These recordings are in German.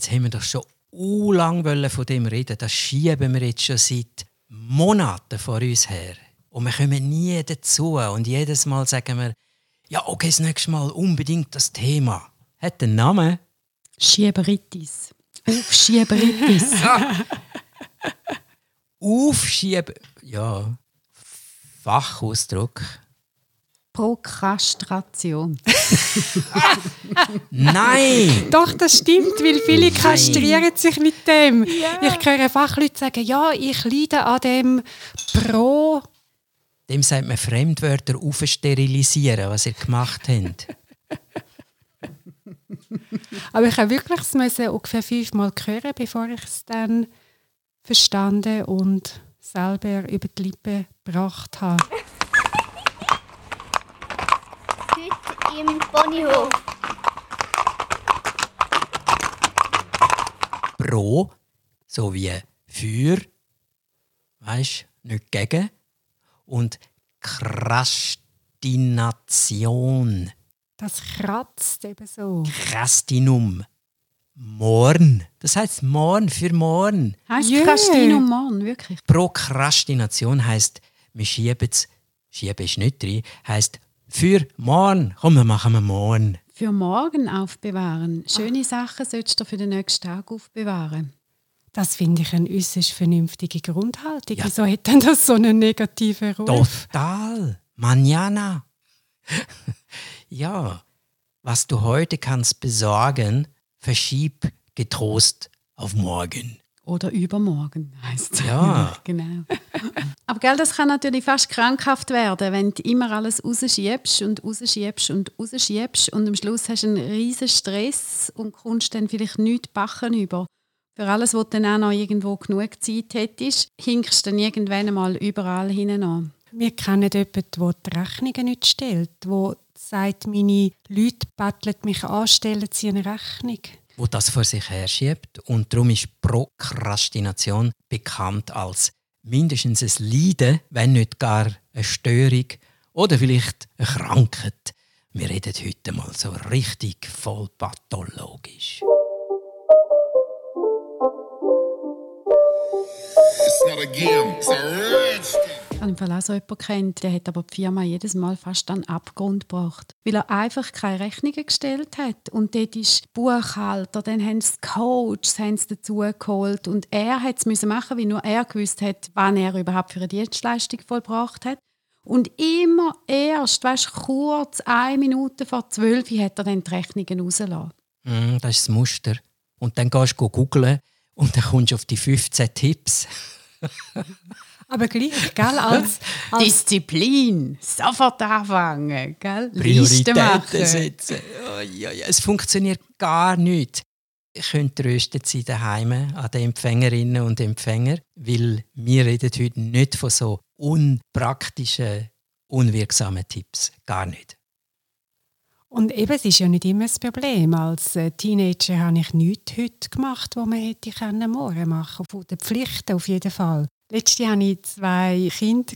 Jetzt haben wir doch schon u lang von dem reden. Das schieben wir jetzt schon seit Monaten vor uns her. Und wir kommen nie dazu. Und jedes Mal sagen wir, ja, okay, das nächste Mal unbedingt das Thema. Hat den Namen? Schieberitis. Aufschieberitis. Aufschieben. Ja. Fachausdruck. Prokrastration. Nein! Doch, das stimmt, weil viele kastrieren sich mit dem. Ja. Ich höre Fachleute sagen, ja, ich leide an dem Pro. Dem sagt man Fremdwörter aufsterilisieren, was ihr gemacht habt. Aber ich habe wirklich es ungefähr fünfmal hören, bevor ich es dann verstanden und selber über die Lippen gebracht habe. Heute im Ponyhof. Pro, so wie für, weißt nicht gegen. Und Krastination. Das kratzt eben so. Krastinum. Morn. Das heißt morn für morn. Heißt yeah. Krastinum morn, wirklich? Prokrastination heißt, wir schieben es, schieben ist nicht drin, heißt für morn. Komm, dann machen wir morn. Für morgen aufbewahren. Schöne Ach. Sachen solltest du für den nächsten Tag aufbewahren. Das finde ich eine äußerst vernünftige Grundhaltung. Ja. Wieso hat denn das so einen negativen Ruf? Total. Manana. ja, was du heute kannst besorgen, verschieb getrost auf morgen. Oder übermorgen heißt es. Ja. genau. Aber gell, das kann natürlich fast krankhaft werden, wenn du immer alles rausschiebst und rausschiebst und rausschiebst und am Schluss hast du einen riesen Stress und kommst dann vielleicht nichts backen über. Für alles, was du dann auch noch irgendwo genug Zeit hättest, hinkst du dann irgendwann einmal überall hinein. Wir kennen jemanden, der die Rechnungen nicht stellt, der sagt, meine Leute betteln mich an, stellen sie eine Rechnung. Wo das vor sich her schiebt. Und darum ist Prokrastination bekannt als mindestens ein Leiden, wenn nicht gar eine Störung oder vielleicht eine Krankheit. Wir reden heute mal so richtig voll pathologisch. It's not a game, it's a rich ich habe im Fall auch so jemanden kennt, der hat aber die Firma jedes Mal fast an Abgrund gebracht. Weil er einfach keine Rechnungen gestellt hat. Und dort ist Buchhalter, dann haben sie Coaches haben sie dazu geholt. Und er hat es machen, weil nur er gewusst hat, wann er überhaupt für eine Dienstleistung vollbracht hat. Und immer erst, weißt, kurz, eine Minute vor zwölf, hat er dann die Rechnungen rausgelassen. Mm, das ist das Muster. Und dann gehst du googeln und dann kommst du auf die 15 Tipps. Aber gleich, gell, als, als Disziplin, sofort anfangen, gell? Prioritäten setzen. Oh, ja, ja. Es funktioniert gar nicht. Ich könnte tröstet sein daheim an den Empfängerinnen und Empfängern, weil wir reden heute nicht von so unpraktischen, unwirksamen Tipps. Gar nicht. Und eben, es ist ja nicht immer das Problem. Als äh, Teenager habe ich nichts heute gemacht, was man hätte morgen machen können. Von den Pflichten auf jeden Fall. Letztes Jahr hatte ich zwei Kinder,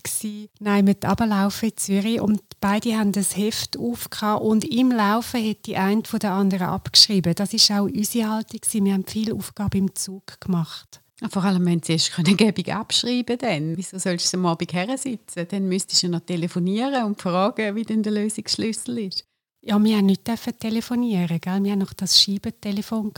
nein, mit Aberlaufen in Zürich und beide haben das Heft aufgehauen und im Laufen hat die eine von der anderen abgeschrieben. Das war auch unsere Haltung. Wir haben viele Aufgaben im Zug gemacht. Vor allem, wenn sie erst Gebung abschreiben können. Wieso sollst du am Abend her sitzen? Dann müsstest du noch telefonieren und fragen, wie denn der Lösungsschlüssel ist. Ja, wir haben nicht telefonieren, gell? wir haben noch das Schiebetelefon.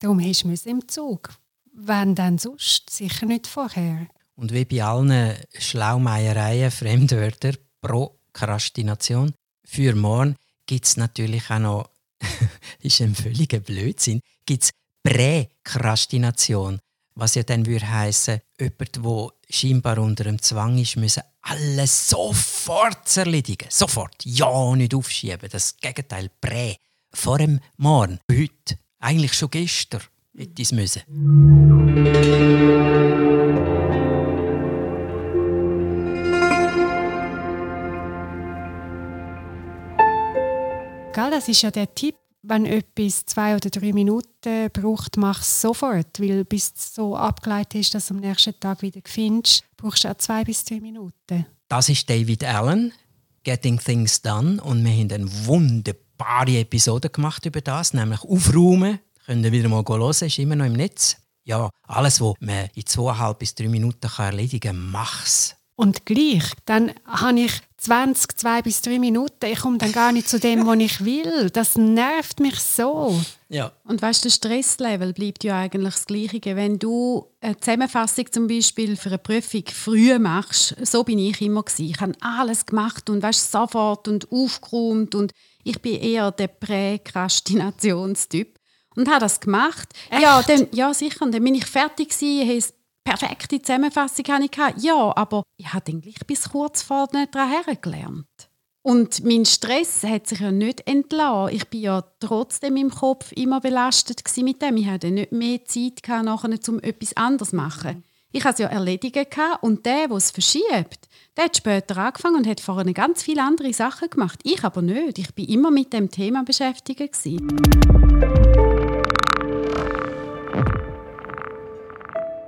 Darum musst du im Zug. Wenn dann sonst, sicher nicht vorher. Und wie bei allen Schlaumeiereien, Fremdwörter, Prokrastination, für morgen gibt es natürlich auch noch, ist ein völliger Blödsinn, gibt es Präkrastination, was ja dann würde heißen, jemand, der scheinbar unter dem Zwang ist, müsse alles sofort erledigen. Sofort. Ja, nicht aufschieben. Das Gegenteil, Prä. Vor dem Morgen. Heute. Eigentlich schon gestern hätte ich es müssen. Gell, das ist ja der Tipp, wenn etwas zwei oder drei Minuten braucht, mach es sofort. Weil bis du so abgeleitet ist, dass du am nächsten Tag wieder findest, brauchst du auch zwei bis drei Minuten. Das ist David Allen, Getting Things Done. Und wir haben eine wunderbare Episode gemacht über das, nämlich Aufräumen. Könnt ihr wieder mal hören, ist immer noch im Netz. Ja, alles, was man in zweieinhalb bis drei Minuten erledigen kann, mach's. Und gleich, dann habe ich 20, zwei bis drei Minuten. Ich komme dann gar nicht zu dem, was ich will. Das nervt mich so. Ja. Und weißt du, der Stresslevel bleibt ja eigentlich das Gleiche. Wenn du eine Zusammenfassung zum Beispiel für eine Prüfung früh machst, so bin ich immer gewesen. Ich habe alles gemacht und weißt sofort und aufgeräumt und ich bin eher der Präkrastinationstyp und habe das gemacht. Echt? Ja, dann, ja sicher. Und dann bin ich fertig gewesen, perfekte Zusammenfassung hatte ich. Ja, aber ich habe dann gleich bis kurz vor daran gelernt. Und mein Stress hat sich ja nicht entlassen. Ich bin ja trotzdem im Kopf immer belastet mit dem. Ich hatte nicht mehr Zeit nachher, um etwas anderes zu machen. Ich hatte es ja erledigen und der, der es verschiebt, der hat später angefangen und hat vorher ganz viele andere Sachen gemacht. Ich aber nicht. Ich bin immer mit dem Thema beschäftigt.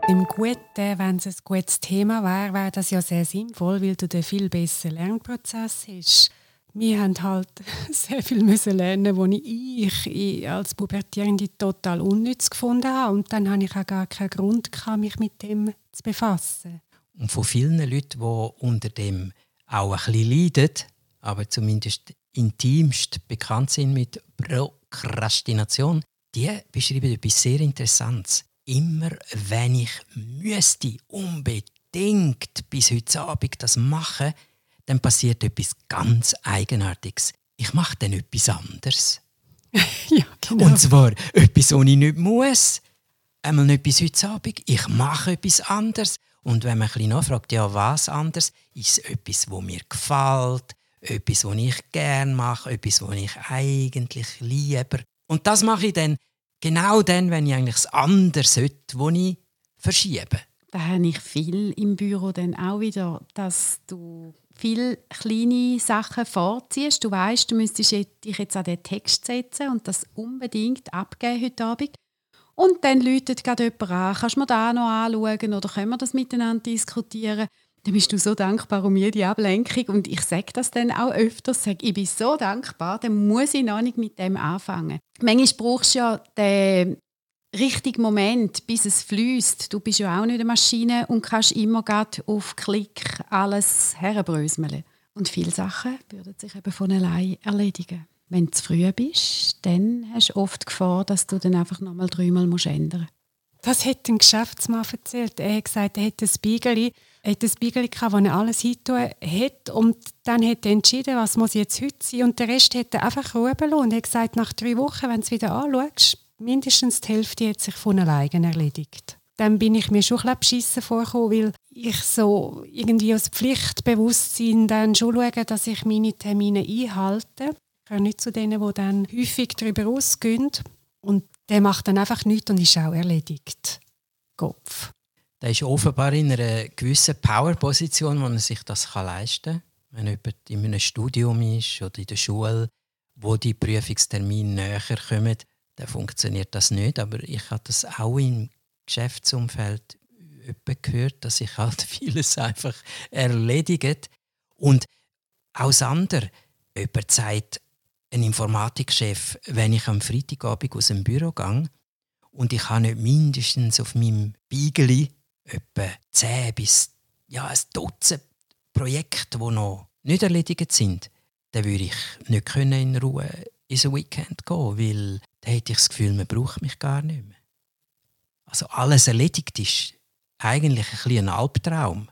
Im Guten, wenn es ein gutes Thema wäre, wäre das ja sehr sinnvoll, weil du einen viel besseren Lernprozess hast. Wir haben halt sehr viel müssen lernen, wo ich, als Pubertierende total unnütz gefunden habe. Und dann hatte ich auch gar keinen Grund, mich mit dem zu befassen. Und von vielen Leuten, die unter dem auch ein bisschen leiden, aber zumindest intimst bekannt sind mit Prokrastination, die beschreiben etwas sehr Interessantes immer, wenn ich müsste unbedingt bis heute Abend das machen, dann passiert etwas ganz Eigenartiges. Ich mache dann etwas anderes. ja, genau. Und zwar etwas, was ich nicht muss. Einmal nicht bis heute Abend. Ich mache etwas anderes. Und wenn man ein bisschen nachfragt, ja, was anders, ist es etwas, was mir gefällt, etwas, was ich gerne mache, etwas, was ich eigentlich liebe. Und das mache ich dann Genau dann, wenn ich eigentlich das andere sollte, das ich verschiebe. Da habe ich viel im Büro dann auch wieder, dass du viele kleine Sachen vorziehst. Du weißt, du müsstest dich jetzt an den Text setzen und das unbedingt abgeben heute Abend. Und dann läutet gerade jemand an, kannst du mir da noch anschauen oder können wir das miteinander diskutieren? Dann bist du so dankbar um jede Ablenkung. Und ich sage das dann auch öfters, sage, ich bin so dankbar, dann muss ich noch nicht mit dem anfangen. Manchmal brauchst du ja den richtigen Moment, bis es fließt. Du bist ja auch nicht eine Maschine und kannst immer auf Klick alles herbröseln. Und viele Sachen würden sich eben von allein erledigen. Wenn du zu früh bist, dann hast du oft die Gefahr, dass du dann einfach nochmal dreimal ändern musst. Das hat ein Geschäftsmann erzählt. Er hat gesagt, er hätte ein Spiegel, hat ein Spiegel gehabt, wo er alles hingetan hat. Und dann hat er entschieden, was muss jetzt heute sein. Und der Rest hat er einfach lassen. Und er hat gesagt, nach drei Wochen, wenn du es wieder anschaust, mindestens die Hälfte hat sich von alleine erledigt. Dann bin ich mir schon ein beschissen vorgekommen, weil ich so irgendwie aus Pflichtbewusstsein dann schon schaue, dass ich meine Termine einhalte. Ich gehöre nicht zu denen, die dann häufig darüber ausgehen. Und der macht dann einfach nichts und ist auch erledigt. Kopf. Der ist offenbar in einer gewissen Power-Position, wo er sich das leisten kann. Wenn jemand in einem Studium ist oder in der Schule, wo die Prüfungstermine näher kommen, dann funktioniert das nicht. Aber ich habe das auch im Geschäftsumfeld gehört, dass sich halt vieles einfach erledigt. Und auch das andere, jemand sagt, ein Informatikchef, wenn ich am Freitagabend aus dem Büro gehe und ich habe nicht mindestens auf meinem Beigeli etwa 10 bis ja, ein Dutzend Projekte, die noch nicht erledigt sind, dann würde ich nicht in Ruhe ins Weekend gehen, weil dann hätte ich das Gefühl, man braucht mich gar nicht mehr. Also alles erledigt ist eigentlich ein, ein Albtraum.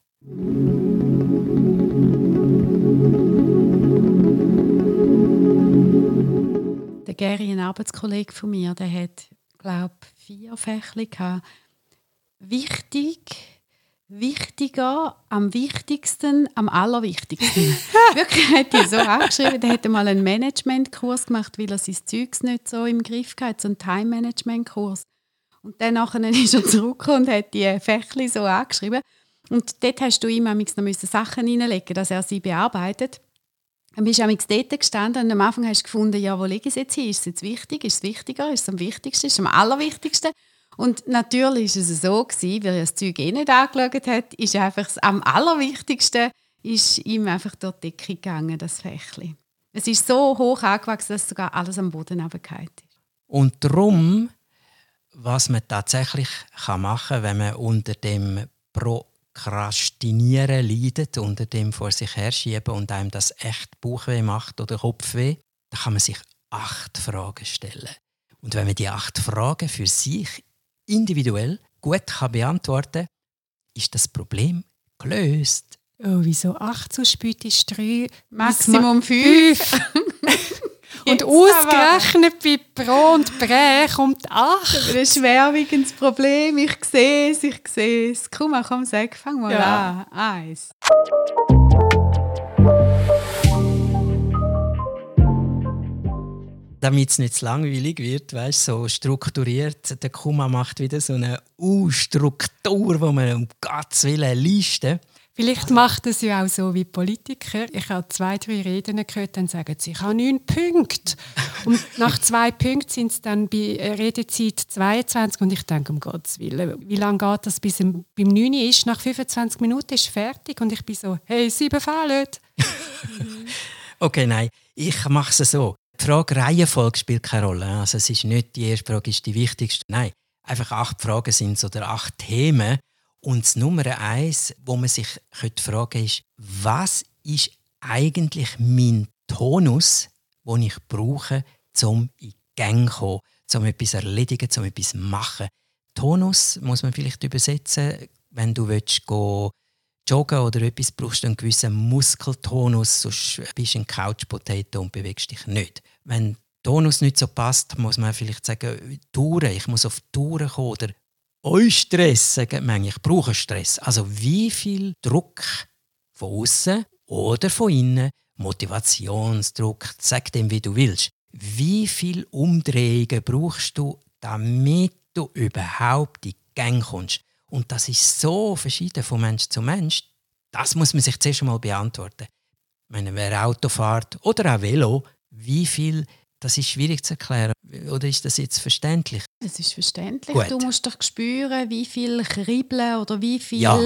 Der Gary, ein Arbeitskollege von mir, der hat, glaube vier Fächli gehabt. Wichtig, wichtiger, am wichtigsten, am allerwichtigsten. Wirklich hat er so angeschrieben. Der hat mal einen Managementkurs gemacht, weil er sein Zeugs nicht so im Griff hatte, so einen Time-Management-Kurs. Und dann ist er zurückgekommen und hat die Fächli so angeschrieben. Und dort hast du ihm noch Sachen hineinlegen, dass er sie bearbeitet. Dann bist du dort gestanden und am Anfang hast du gefunden, ja, wo lege ich jetzt hin? Ist es jetzt wichtig? Ist es wichtiger? Ist es am wichtigsten? Ist es am allerwichtigsten? Und natürlich war es so, gewesen, weil er das Zeug eh nicht angeschaut hat, ist einfach am allerwichtigsten ist ihm einfach durch die Decke gegangen, das Fächli. Es ist so hoch angewachsen, dass sogar alles am Boden runtergefallen ist. Und darum was man tatsächlich kann machen kann, wenn man unter dem Prokrastinieren leidet, unter dem vor sich herschieben und einem das echt Bauchweh macht oder Kopfweh, dann kann man sich acht Fragen stellen. Und wenn man die acht Fragen für sich individuell gut kann beantworten kann, ist das Problem gelöst. Oh, wieso acht so spät ist drei? Maximum fünf. und ausgerechnet bei Pro und Prä kommt acht. Das ist schwerwiegendes Problem. Ich sehe es, ich sehe es. Komm mal, komm, sag, fang mal Ja. an. Eins. Damit es nicht zu langweilig wird, weißt, so strukturiert. Der Kuma macht wieder so eine U-Struktur, wo man um Gottes Willen Liste. Vielleicht macht es ja auch so wie Politiker. Ich habe zwei, drei Reden gehört, dann sagen sie, ich habe neun Punkte. Und nach zwei Punkten sind es dann bei Redezeit 22 und ich denke, um Gottes Willen, wie lange geht das, bis es beim 9 ist? Nach 25 Minuten ist es fertig und ich bin so, hey, sieben Fehler. Okay, nein, ich mache es so. Die Frage Reihenfolge spielt keine Rolle. Also es ist nicht die erste Frage ist die wichtigste. Nein, einfach acht Fragen sind so oder acht Themen. Und das Nummer eins, wo man sich könnte fragen ist, was ist eigentlich mein Tonus, den ich brauche, um in Gang zu kommen, um etwas zu erledigen, um etwas zu machen. Tonus muss man vielleicht übersetzen, wenn du willst, go joggen oder etwas, brauchst du einen gewissen Muskeltonus, sonst bist du ein Couch-Potato und bewegst dich nicht. Wenn der Tonus nicht so passt, muss man vielleicht sagen, Touren, ich muss auf Touren kommen oder euch Stress, sagen manche, ich brauche Stress. Also wie viel Druck von außen oder von innen, Motivationsdruck, sag dem, wie du willst. Wie viel Umdrehungen brauchst du, damit du überhaupt in die Gang kommst? Und das ist so verschieden von Mensch zu Mensch. Das muss man sich zuerst einmal beantworten. Ich meine, wer Auto fährt oder auch Velo, wie viel, das ist schwierig zu erklären. Oder ist das jetzt verständlich? Das ist verständlich. Gut. Du musst doch spüren, wie viel Kribbeln oder wie viel Ja.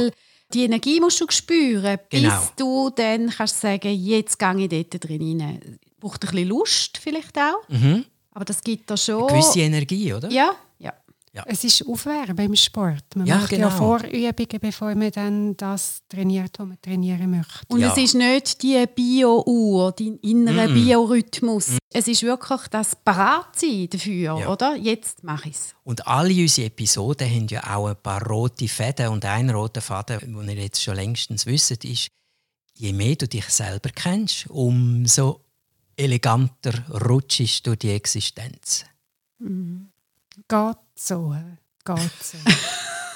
die Energie musst du spüren, bis Genau. du dann kannst sagen, jetzt gehe ich dort drin rein. Braucht ein bisschen Lust vielleicht auch, Mhm. aber das gibt da schon. Gewisse Energie, oder? ja, ja. Es ist Aufwärmen im Sport. Man Ja, macht genau. ja Vorübungen, bevor man dann das trainiert, was man trainieren möchte. Und Ja. es ist nicht die Bio-Uhr, dein innerer Mm. Biorhythmus. Es ist wirklich das Paratsein dafür, Ja. oder? Jetzt mache ich es. Und alle unsere Episoden haben ja auch ein paar rote Fäden. Und ein roter Faden, den ihr jetzt schon längstens wisst, ist, je mehr du dich selber kennst, umso eleganter rutschst du die Existenz. Geht so. Geht so.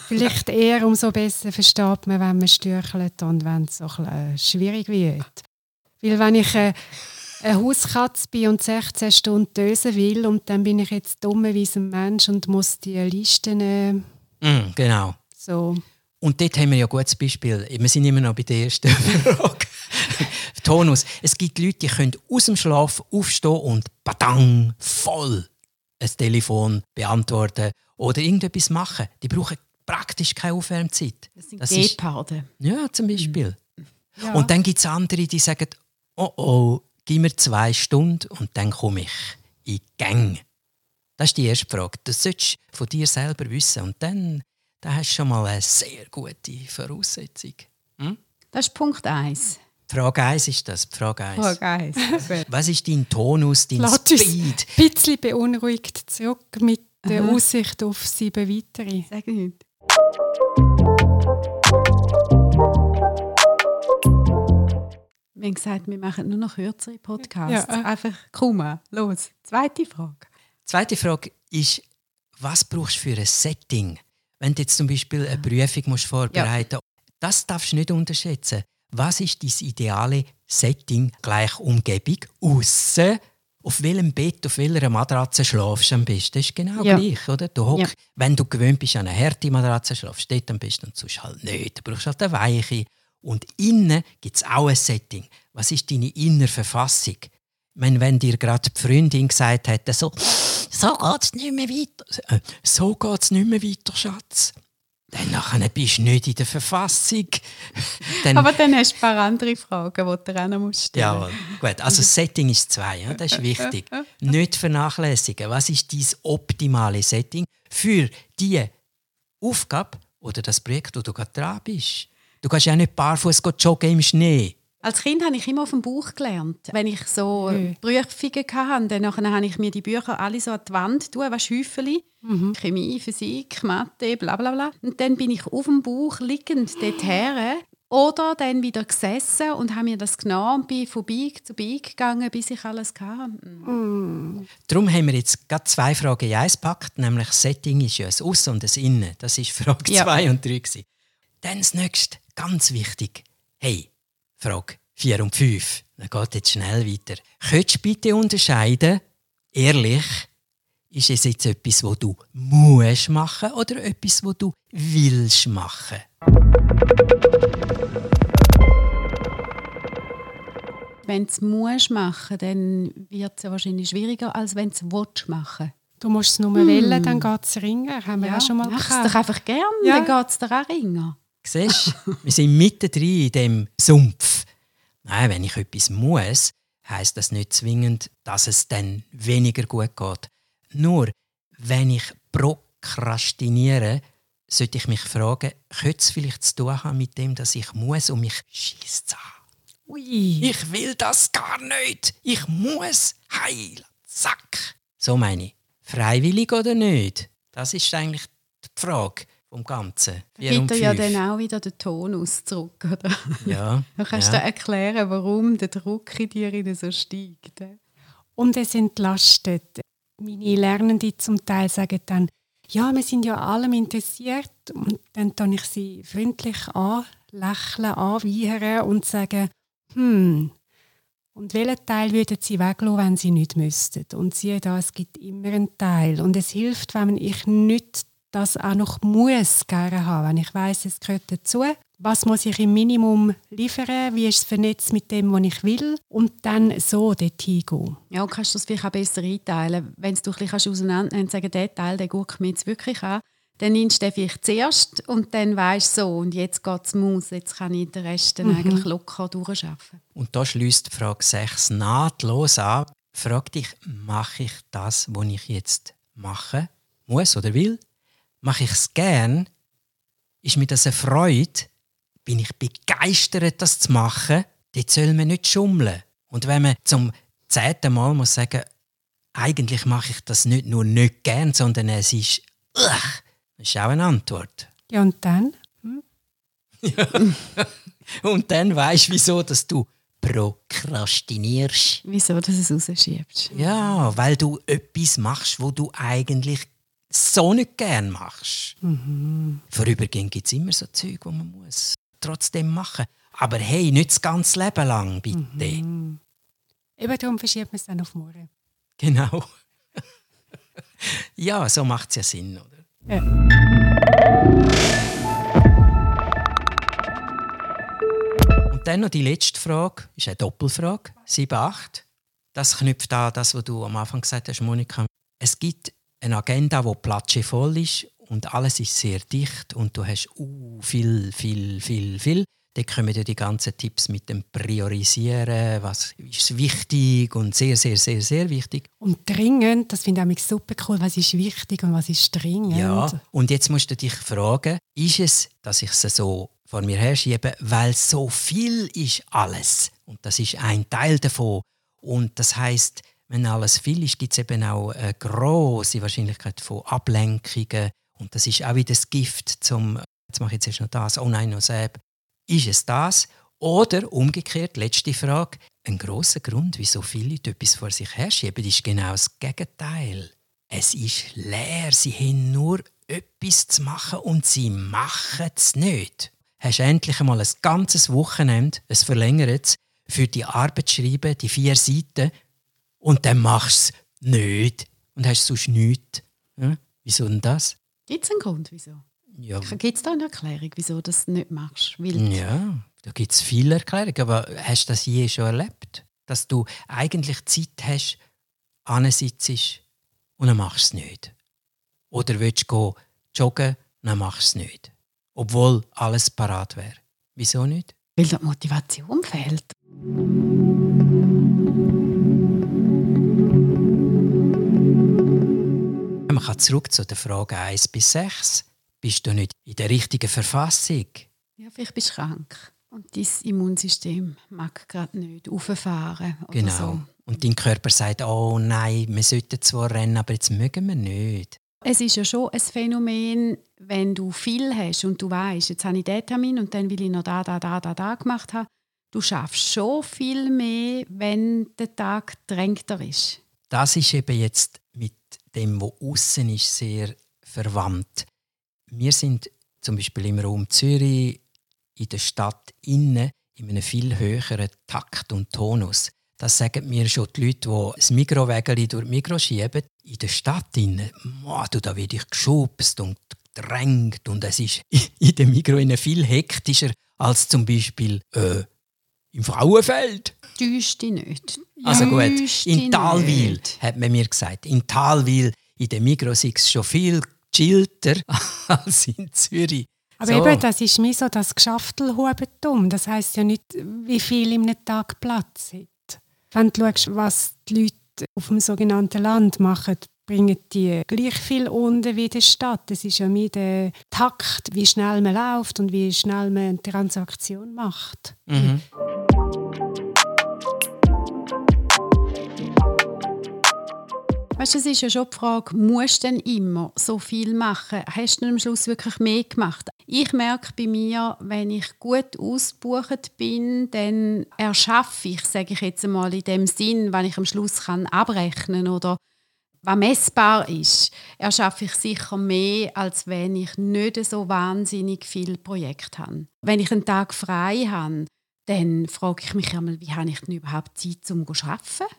Vielleicht eher umso besser versteht man, wenn man stürchelt und wenn es so ein äh, schwierig wird. Weil wenn ich äh, eine Hauskatze bin und 16 Stunden dösen will und dann bin ich jetzt dummerweise ein Mensch und muss die Listen äh, Mm, genau. so... Und dort haben wir ja ein gutes Beispiel. Wir sind immer noch bei der ersten Frage. Tonus. Es gibt Leute, die können aus dem Schlaf aufstehen und badang, voll ein Telefon beantworten oder irgendetwas machen. Die brauchen praktisch keine Aufwärmzeit. Das sind Das ist- Geparde. Ja, zum Beispiel. Ja. Und dann gibt es andere, die sagen, oh oh, gib mir zwei Stunden und dann komme ich in die Gang. Das ist die erste Frage. Das solltest du von dir selber wissen. Und dann, dann hast du schon mal eine sehr gute Voraussetzung. Das ist Punkt 1. Frage 1 ist das. Frage 1. Punkt 1. Was ist dein Tonus, dein uns Speed? ein bisschen beunruhigt zurück mit der Aha. Aussicht auf sieben weitere. Sag nicht. Wir haben gesagt, wir machen nur noch kürzere Podcasts. Ja, äh. Einfach kommen. Los. Zweite Frage. Zweite Frage ist, was brauchst du für ein Setting? Wenn du jetzt zum Beispiel eine Prüfung musst vorbereiten musst, das darfst du nicht unterschätzen. Was ist dein ideale Setting, gleich Umgebung, aussen auf welchem Bett, auf welcher Matratze schlafst du am besten? Das ist genau Ja. gleich, oder? Du hock, Ja. Wenn du gewöhnt bist an eine harte Matratze, schlafst du dort am besten und sonst halt nicht. Du brauchst halt eine weiche. Und innen gibt es auch ein Setting. Was ist deine innere Verfassung? Ich meine, wenn dir gerade die Freundin gesagt hätte, so, so geht es nicht mehr weiter. Äh, So geht es nicht mehr weiter, Schatz. Dann nachher bist du nicht in der Verfassung. dann, Aber dann hast du ein paar andere Fragen, die du auch musst stellen Ja, gut. Also das Setting ist zwei, ja? das ist wichtig. nicht vernachlässigen. Was ist dein optimale Setting für die Aufgabe oder das Projekt, wo du gerade dran bist? Du kannst ja nicht barfuß joggen im Schnee. Als Kind habe ich immer auf dem Buch gelernt. Wenn ich so mhm. Prüfungen hatte, dann habe ich mir die Bücher alle so an die Wand tun, was Häufeli. Mhm. Chemie, Physik, Mathe, bla bla bla. Und dann bin ich auf dem Buch liegend dorthin oder dann wieder gesessen und habe mir das genommen und bin von Beig zu Beig gegangen, bis ich alles hatte. Mm. Darum haben wir jetzt gerade zwei Fragen in eins gepackt, nämlich das Setting ist ja das Aussen und das Innen. Das ist Frage 2 ja. und 3. Dann das nächste, ganz wichtig. Hey, Frage 4 und 5. Dann geht jetzt schnell weiter. Könntest du bitte unterscheiden, ehrlich, ist es jetzt etwas, was du musst machen oder etwas, was du willst machen? Wenn du es musst machen, dann wird es ja wahrscheinlich schwieriger, als wenn du es machen Du musst es nur hm. wählen, dann geht es ringer. Haben wir ja, auch schon mal Mach's doch einfach gern, ja. dann geht es dir auch ringer. Siehst du, wir sind mittendrin in dem Sumpf. Nein, wenn ich etwas muss, heißt das nicht zwingend, dass es dann weniger gut geht. Nur, wenn ich prokrastiniere, sollte ich mich fragen, könnte es vielleicht zu tun haben mit dem, dass ich muss und mich schießt an. Ui. Ich will das gar nicht. Ich muss heil. Zack. So meine ich. Freiwillig oder nicht? Das ist eigentlich die Frage vom Ganzen. Gibt er ja dann auch wieder den Tonus zurück, oder? Ja. Dann kannst ja. du erklären, warum der Druck in dir so steigt. Und es entlastet. Meine Lernenden zum Teil sagen dann, ja, wir sind ja allem interessiert. Und dann kann ich sie freundlich anlächeln, anweichen und sagen, hm, und welchen Teil würden Sie weglassen, wenn Sie nicht müssten? Und siehe da, es gibt immer einen Teil. Und es hilft, wenn ich nicht das auch noch muss gerne haben, wenn ich weiß, es gehört dazu. Was muss ich im Minimum liefern? Wie ist es vernetzt mit dem, was ich will? Und dann so dort hingehen. Ja, und kannst du das vielleicht auch besser einteilen. Wenn du ein bisschen auseinandernehmen und sagen, der Teil, der guckt mir jetzt wirklich an, dann nimmst du den vielleicht zuerst und dann weißt du so, und jetzt geht es Maus, jetzt kann ich den Rest dann mhm. eigentlich locker durcharbeiten. Und da schließt Frage 6 nahtlos an. Frag dich, mache ich das, was ich jetzt mache, muss oder will? Mache ich es gern? Ist mir das eine Freude? Bin ich begeistert, das zu machen? Dort soll man nicht schummeln. Und wenn man zum zehnten Mal muss sagen, eigentlich mache ich das nicht nur nicht gern, sondern es ist, ugh, das ist auch eine Antwort. Ja, und dann? Hm? Ja. und dann weißt du, wieso dass du prokrastinierst. Wieso, dass du es rausschiebst. Ja, weil du etwas machst, wo du eigentlich so nicht gern machst. Mhm. Vorübergehend gibt es immer so Zeug, die man muss trotzdem machen Aber hey, nicht das ganze Leben lang, bitte. Mhm. Eben darum verschiebt man es dann auf morgen. Genau. ja, so macht es ja Sinn, oder? Ja. Und dann noch die letzte Frage, ist eine Doppelfrage, 7, 8. Das knüpft an das, was du am Anfang gesagt hast, Monika. Es gibt eine Agenda, die platschevoll ist und alles ist sehr dicht und du hast uh, viel, viel, viel, viel. Dann kommen ja die ganzen Tipps mit dem Priorisieren, was ist wichtig und sehr, sehr, sehr, sehr wichtig. Und dringend, das finde ich super cool, was ist wichtig und was ist dringend. Ja, und jetzt musst du dich fragen, ist es, dass ich es so vor mir herschiebe, weil so viel ist alles. Und das ist ein Teil davon. Und das heißt, wenn alles viel ist, gibt es eben auch eine große Wahrscheinlichkeit von Ablenkungen. Und das ist auch wieder das Gift zum, jetzt mache ich jetzt noch das, oh nein, noch selbst. Ist es das? Oder umgekehrt, letzte Frage, ein großer Grund, wieso viele Leute etwas vor sich herschieben, ist genau das Gegenteil. Es ist leer, sie haben nur etwas zu machen und sie machen es nicht. Hast endlich einmal ein ganzes Wochenende, ein verlängertes, für die Arbeit schreiben, die vier Seiten, und dann machst du es nicht und hast sonst nichts. Ja? Wieso denn das? Gibt es einen Grund, wieso? Ja. Gibt es da eine Erklärung, wieso du das nicht machst? Wild? Ja, da gibt es viele Erklärungen. Aber hast du das je schon erlebt? Dass du eigentlich Zeit hast, ansitzt und dann machst du es nicht. Oder willst du joggen, dann machst du es nicht. obwohl alles parat wäre. Wieso nicht? Weil die Motivation fehlt. Zurück zu der Frage 1 bis 6. Bist du nicht in der richtigen Verfassung? Ja, vielleicht bist du krank. Und dein Immunsystem mag gerade nicht auffahren. Genau. So. Und dein Körper sagt, oh nein, wir sollten zwar rennen, aber jetzt mögen wir nicht. Es ist ja schon ein Phänomen, wenn du viel hast und du weißt, jetzt habe ich diesen Termin und dann will ich noch da, da, da, da, da gemacht haben. Du schaffst schon viel mehr, wenn der Tag drängter ist. Das ist eben jetzt mit dem, was außen ist, sehr verwandt. Wir sind zum Beispiel im Raum Zürich in der Stadt innen in einem viel höheren Takt und Tonus. Das sagen mir schon die Leute, die das Mikrowägeli durch die Mikro schieben. In der Stadt innen, «Mann, du, da werde ich geschubst und gedrängt und es ist in der Mikro viel hektischer als zum Beispiel äh, im Frauenfeld. Täusch dich nicht. Also gut, in Talwil, hat man mir gesagt, in Talwil, in der Migros ist schon viel chillter als in Zürich. Aber So. eben, das ist mir so das Geschaftelhubentum. Das heisst ja nicht, wie viel in einem Tag Platz hat. Wenn du schaust, was die Leute auf dem sogenannten Land machen, bringen die gleich viel unten wie der Stadt. Es ist ja mehr der Takt, wie schnell man läuft und wie schnell man eine Transaktion macht. Mhm. Weißt du, es ist ja schon die Frage, musst du denn immer so viel machen? Hast du am Schluss wirklich mehr gemacht? Ich merke bei mir, wenn ich gut ausgebucht bin, dann erschaffe ich, sage ich jetzt einmal in dem Sinn, wenn ich am Schluss kann abrechnen oder was messbar ist, erschaffe ich sicher mehr, als wenn ich nicht so wahnsinnig viel Projekt habe. Wenn ich einen Tag frei habe, dann frage ich mich einmal, wie habe ich denn überhaupt Zeit, um zu arbeiten?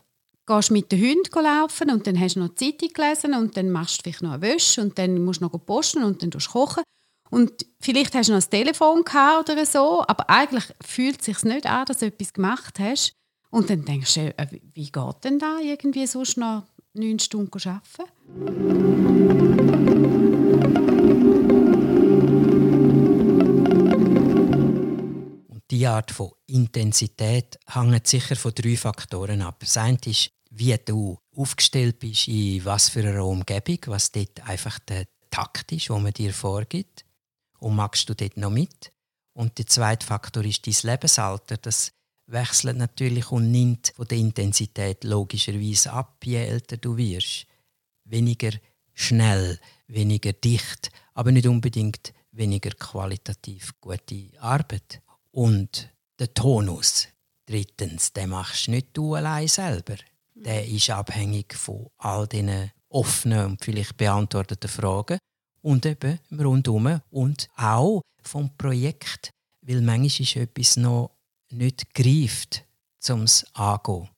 gehst mit den Hunden laufen und dann hast du noch Zeitung gelesen und dann machst du vielleicht noch eine Wäsche und dann musst du noch posten und dann kochen. Und vielleicht hast du noch ein Telefon gehabt oder so, aber eigentlich fühlt es sich nicht an, dass du etwas gemacht hast. Und dann denkst du, äh, wie geht denn da irgendwie sonst noch neun Stunden arbeiten? Und die Art von Intensität hängt sicher von drei Faktoren ab. Das eine ist, wie du aufgestellt bist, in was für einer Umgebung, was dort einfach der Takt ist, den man dir vorgibt. Und magst du dort noch mit? Und der zweite Faktor ist dein Lebensalter. Das wechselt natürlich und nimmt von der Intensität logischerweise ab, je älter du wirst. Weniger schnell, weniger dicht, aber nicht unbedingt weniger qualitativ gute Arbeit. Und der Tonus, drittens, den machst nicht du allein selber. Der ist abhängig von all diesen offenen und vielleicht beantworteten Fragen und eben im Rundum und auch vom Projekt, weil manchmal ist etwas noch nicht greift, um es angehen.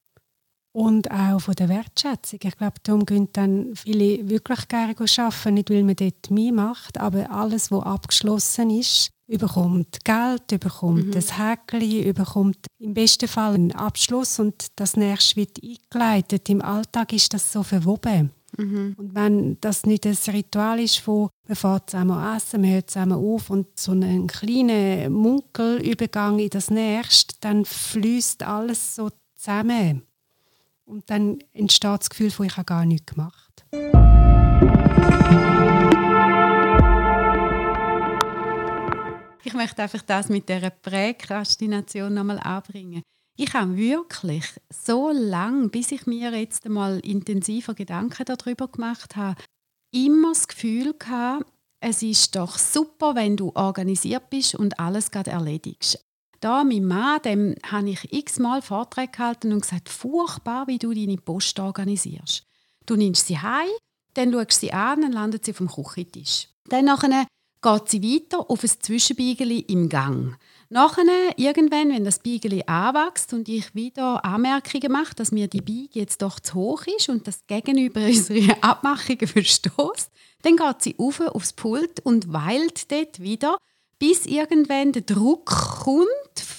Und auch von der Wertschätzung. Ich glaube, darum gehen dann viele wirklich gerne arbeiten, nicht weil man dort mehr macht, aber alles, was abgeschlossen ist, überkommt Geld, überkommt das Häkchen, überkommt im besten Fall einen Abschluss und das nächste wird eingeleitet. Im Alltag ist das so verwoben. Und wenn das nicht ein Ritual ist, wo man fährt zusammen essen, man hört zusammen auf und so einen kleinen Munkelübergang in das Nächste, dann fließt alles so zusammen. Und dann entsteht das Gefühl von, ich habe gar nichts gemacht. Ich möchte einfach das mit der Präkrastination nochmal anbringen. Ich habe wirklich so lange, bis ich mir jetzt einmal intensiver Gedanken darüber gemacht habe, immer das Gefühl gehabt, es ist doch super, wenn du organisiert bist und alles gerade erledigst. Da, mein Mann, dem habe ich x-mal Vorträge gehalten und gesagt, furchtbar, wie du deine Post organisierst. Du nimmst sie heim, dann schaust sie an, dann landet sie dem Küchentisch. Dann nachher geht sie weiter auf ein Zwischenbiegeli im Gang. Nachher, irgendwann, wenn das Biegeli anwächst und ich wieder Anmerkungen mache, dass mir die Biege jetzt doch zu hoch ist und das gegenüber unsere Abmachungen verstößt, dann geht sie auf aufs Pult und weilt dort wieder, bis irgendwann der Druck kommt,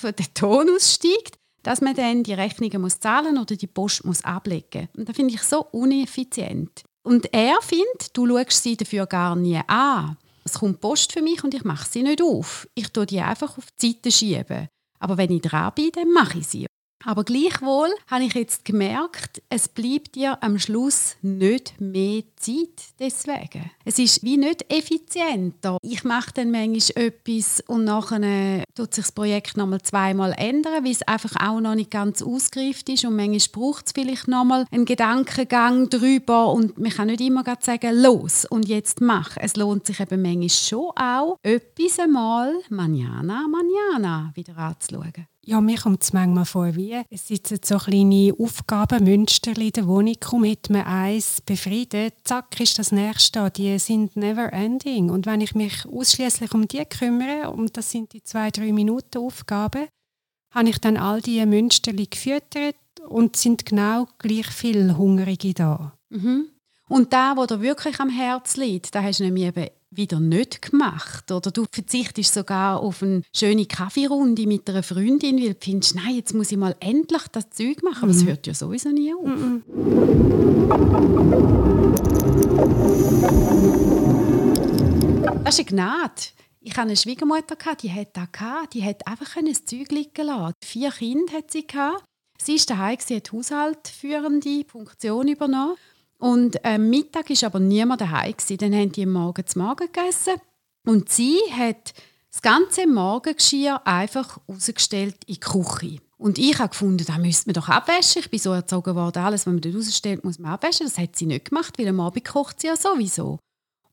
der Tonus steigt, dass man dann die Rechnungen muss zahlen oder die Post muss ablegen. Und das finde ich so ineffizient. Und er findet, du schaust sie dafür gar nie an. Es kommt Post für mich und ich mache sie nicht auf. Ich tue die einfach auf die Seite schieben. Aber wenn ich dran bin, dann mache ich sie. Aber gleichwohl habe ich jetzt gemerkt, es bleibt dir am Schluss nicht mehr Zeit deswegen. Es ist wie nicht effizienter. Ich mache dann manchmal etwas und nachher tut sich das Projekt nochmal zweimal ändern, weil es einfach auch noch nicht ganz ausgereift ist und manchmal braucht es vielleicht nochmal einen Gedankengang drüber und man kann nicht immer sagen, los und jetzt mach. Es lohnt sich eben manchmal schon auch, etwas einmal manana, manana wieder anzuschauen. Ja, mir kommt es manchmal vor, wie es sitzen so kleine Aufgabenmünster in der Wohnung, hat man eins befriedet, zack, ist das nächste. Die sind never ending. Und wenn ich mich ausschließlich um die kümmere, und das sind die zwei, drei Minuten Aufgaben, habe ich dann all diese Münster gefüttert und sind genau gleich viele Hungrige da. Mhm. Und da, wo dir wirklich am Herz liegt, da hast du nämlich eben wieder nicht gemacht. Oder du verzichtest sogar auf eine schöne Kaffeerunde mit einer Freundin, weil du findest, nein, jetzt muss ich mal endlich das Zeug machen. Aber es mhm. hört ja sowieso nie auf. Mhm. Das ist eine Gnade. Ich hatte eine Schwiegermutter, die hat das gehabt. Die hat einfach ein Zeug liegen lassen. Vier Kinder hat sie gehabt. Sie ist daheim, sie hat haushaltführende Funktion übernommen. Und am äh, Mittag war aber niemand daheim. Dann haben die morgens Morgen gegessen. Und sie hat das ganze Morgengeschirr einfach rausgestellt in die Küche. Und ich habe gefunden, da müsste man doch abwaschen. Ich bin so erzogen worden, alles, was man dort rausstellt, muss man abwaschen. Das hat sie nicht gemacht, weil am Abend kocht sie ja sowieso.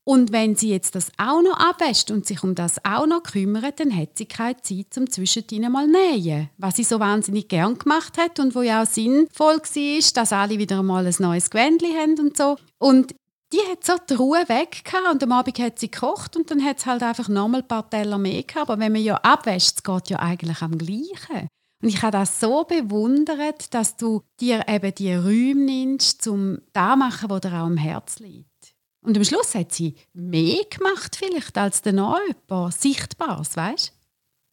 Und wenn sie jetzt das auch noch abwäscht und sich um das auch noch kümmert, dann hat sie keine Zeit zum Zwischendrin mal nähen. Was sie so wahnsinnig gern gemacht hat und wo ja auch sinnvoll war, dass alle wieder mal ein neues Gewändchen haben und so. Und die hat so die Ruhe weg und am Abend hat sie gekocht und dann hat sie halt einfach nochmal ein paar Teller mehr gehabt. Aber wenn man ja abwäscht, es geht ja eigentlich am Gleichen. Und ich habe das so bewundert, dass du dir eben die Räume nimmst, zum da machen, wo dir auch am Herz liegt. Und am Schluss hat sie mehr gemacht vielleicht als der Neuepaar, Sichtbares, weißt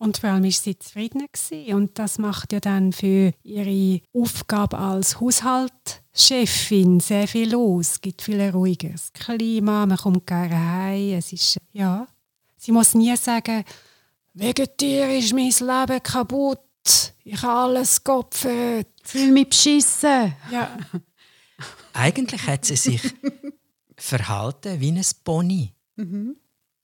und vor allem war sie zufrieden. Gewesen. Und das macht ja dann für ihre Aufgabe als Haushaltschefin sehr viel aus. Es gibt viel ruhiges Klima, man kommt gerne heim. Es ist, ja, sie muss nie sagen, wegen dir ist mein Leben kaputt. Ich habe alles geopfert. Fühl mich beschissen. Ja. Eigentlich hat sie sich verhalten wie ein Pony. Mhm.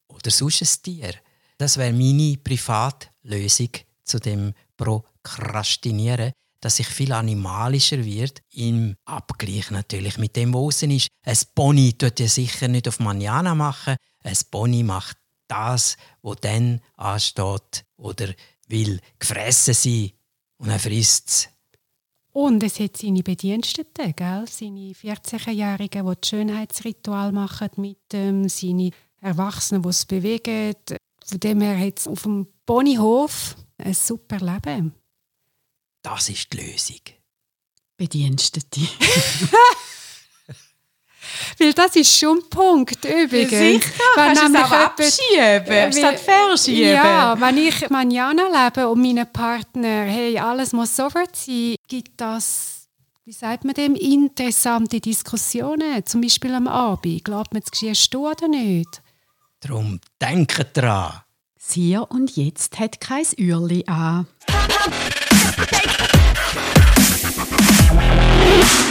Oder sonst ein Tier. Das wäre meine Privatlösung zu dem Prokrastinieren, dass ich viel animalischer wird im Abgleich natürlich mit dem, was außen ist. Ein Pony tut ja sicher nicht auf Manjana machen. Ein Pony macht das, was dann ansteht oder will gefressen sein und er frisst es und es hat seine Bediensteten, gell? seine 14-Jährigen, die das Schönheitsritual machen mit ähm, seine Erwachsenen, die es bewegen. Von dem her hat es auf dem Ponyhof ein super Leben. Das ist die Lösung. Bedienstete. Weil das ist schon ein Punkt übrigens. Sicher, wenn kannst du es auch abschieben, statt verschieben. Ja, wenn ich Manjana lebe und meine Partner, hey, alles muss sofort sein, gibt das, wie sagt man dem, interessante Diskussionen. Zum Beispiel am Abend. Glaubt man, das Geschirr oder nicht? Darum denkt dran. Sie und jetzt hat kein Ürli an.